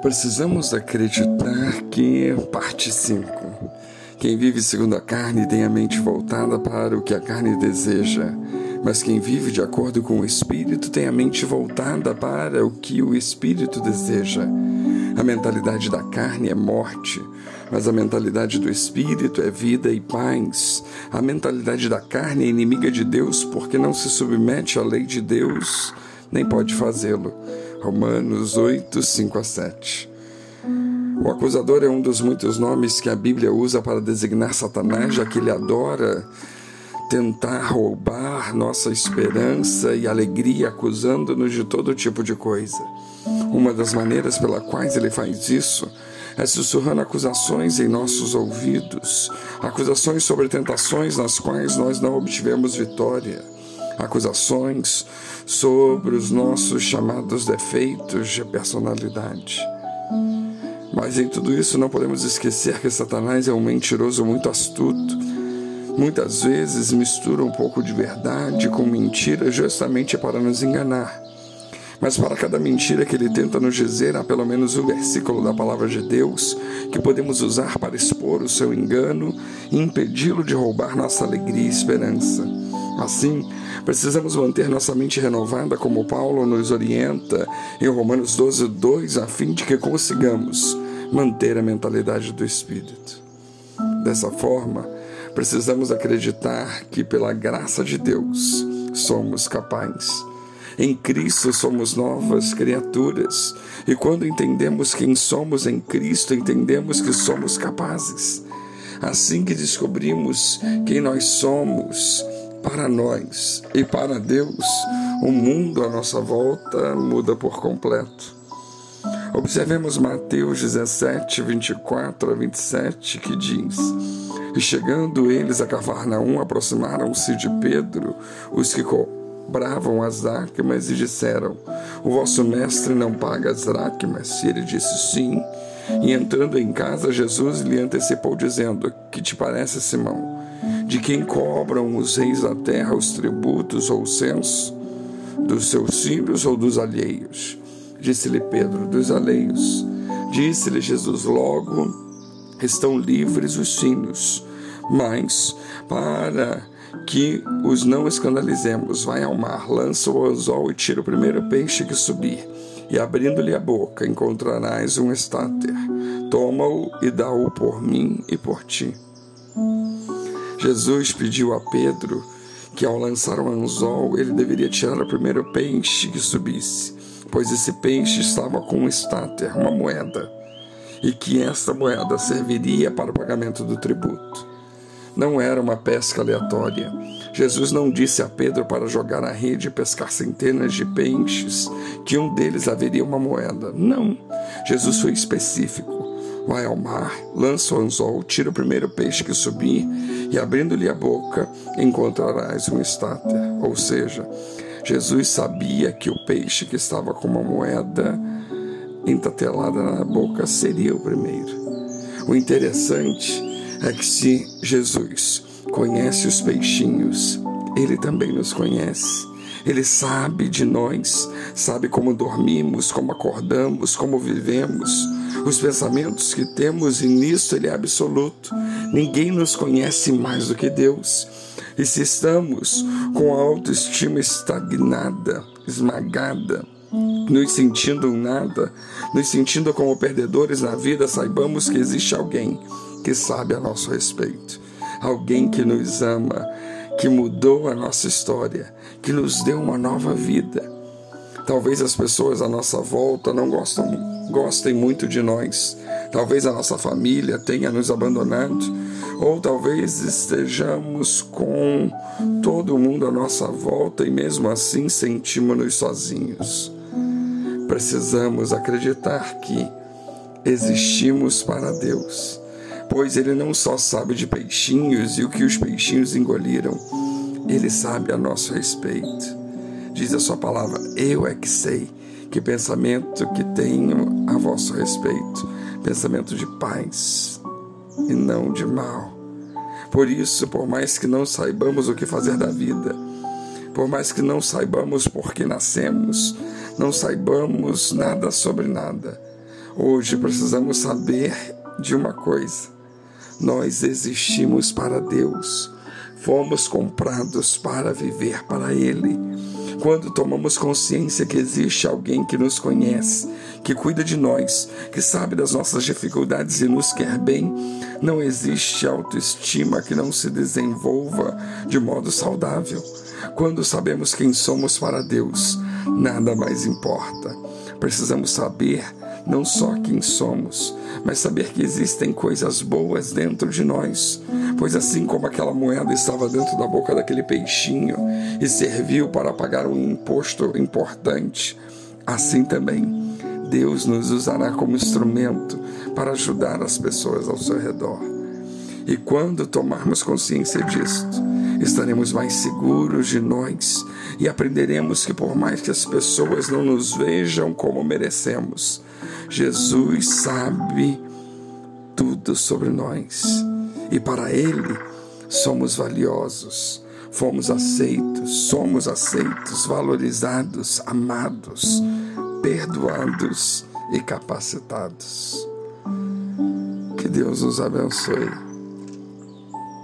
Precisamos acreditar que, parte 5, quem vive segundo a carne tem a mente voltada para o que a carne deseja, mas quem vive de acordo com o Espírito tem a mente voltada para o que o Espírito deseja. A mentalidade da carne é morte, mas a mentalidade do Espírito é vida e paz. A mentalidade da carne é inimiga de Deus porque não se submete à lei de Deus, nem pode fazê-lo. Romanos 8, 5 a 7. O acusador é um dos muitos nomes que a Bíblia usa para designar Satanás, já que ele adora tentar roubar nossa esperança e alegria, acusando-nos de todo tipo de coisa. Uma das maneiras pela quais ele faz isso é sussurrando acusações em nossos ouvidos, acusações sobre tentações nas quais nós não obtivemos vitória acusações sobre os nossos chamados defeitos de personalidade. Mas em tudo isso não podemos esquecer que Satanás é um mentiroso muito astuto. Muitas vezes mistura um pouco de verdade com mentira justamente para nos enganar. Mas para cada mentira que ele tenta nos dizer, há pelo menos um versículo da palavra de Deus que podemos usar para expor o seu engano e impedi-lo de roubar nossa alegria e esperança. Assim, precisamos manter nossa mente renovada, como Paulo nos orienta em Romanos 12, 2, a fim de que consigamos manter a mentalidade do Espírito. Dessa forma, precisamos acreditar que, pela graça de Deus, somos capazes. Em Cristo somos novas criaturas, e quando entendemos quem somos em Cristo, entendemos que somos capazes. Assim que descobrimos quem nós somos, para nós e para Deus, o mundo à nossa volta muda por completo. Observemos Mateus 17, 24 a 27, que diz: E chegando eles a Cafarnaum, aproximaram-se de Pedro os que cobravam as dracmas e disseram: O vosso mestre não paga as dracmas? E ele disse: Sim. E entrando em casa, Jesus lhe antecipou, dizendo: Que te parece, Simão? De quem cobram os reis da terra os tributos ou o censo? Dos seus filhos ou dos alheios? Disse-lhe Pedro, dos alheios. Disse-lhe Jesus logo, estão livres os filhos, mas para que os não escandalizemos, vai ao mar, lança o anzol e tira o primeiro peixe que subir, e abrindo-lhe a boca encontrarás um estáter. Toma-o e dá-o por mim e por ti. Jesus pediu a Pedro que ao lançar o anzol ele deveria tirar o primeiro peixe que subisse, pois esse peixe estava com um estáter, uma moeda, e que esta moeda serviria para o pagamento do tributo. Não era uma pesca aleatória. Jesus não disse a Pedro para jogar a rede e pescar centenas de peixes, que um deles haveria uma moeda. Não. Jesus foi específico. Vai ao mar, lança o anzol, tira o primeiro peixe que subir, e abrindo-lhe a boca, encontrarás um estáter. Ou seja, Jesus sabia que o peixe que estava com uma moeda entatelada na boca seria o primeiro. O interessante é que se Jesus conhece os peixinhos, ele também nos conhece. Ele sabe de nós, sabe como dormimos, como acordamos, como vivemos os pensamentos que temos, e nisso Ele é absoluto. Ninguém nos conhece mais do que Deus. E se estamos com a autoestima estagnada, esmagada, nos sentindo nada, nos sentindo como perdedores na vida, saibamos que existe alguém que sabe a nosso respeito, alguém que nos ama, que mudou a nossa história, que nos deu uma nova vida. Talvez as pessoas à nossa volta não gostam gostem muito de nós. Talvez a nossa família tenha nos abandonado, ou talvez estejamos com todo mundo à nossa volta e mesmo assim sentimos-nos sozinhos. Precisamos acreditar que existimos para Deus, pois Ele não só sabe de peixinhos e o que os peixinhos engoliram, Ele sabe a nosso respeito. Diz a Sua palavra: Eu é que sei que pensamento que tenho a vosso respeito, pensamento de paz e não de mal. Por isso, por mais que não saibamos o que fazer da vida, por mais que não saibamos por que nascemos, não saibamos nada sobre nada, Hoje precisamos saber de uma coisa: nós existimos para Deus, fomos comprados para viver para Ele. Quando tomamos consciência que existe alguém que nos conhece, que cuida de nós, que sabe das nossas dificuldades e nos quer bem, não existe autoestima que não se desenvolva de modo saudável. Quando sabemos quem somos para Deus, nada mais importa. Precisamos saber não só quem somos, mas saber que existem coisas boas dentro de nós. Pois assim como aquela moeda estava dentro da boca daquele peixinho e serviu para pagar um imposto importante, assim também Deus nos usará como instrumento para ajudar as pessoas ao seu redor. E quando tomarmos consciência disto, estaremos mais seguros de nós e aprenderemos que, por mais que as pessoas não nos vejam como merecemos, Jesus sabe tudo sobre nós e para Ele somos valiosos, fomos aceitos, somos aceitos, valorizados, amados, perdoados e capacitados. Que Deus nos abençoe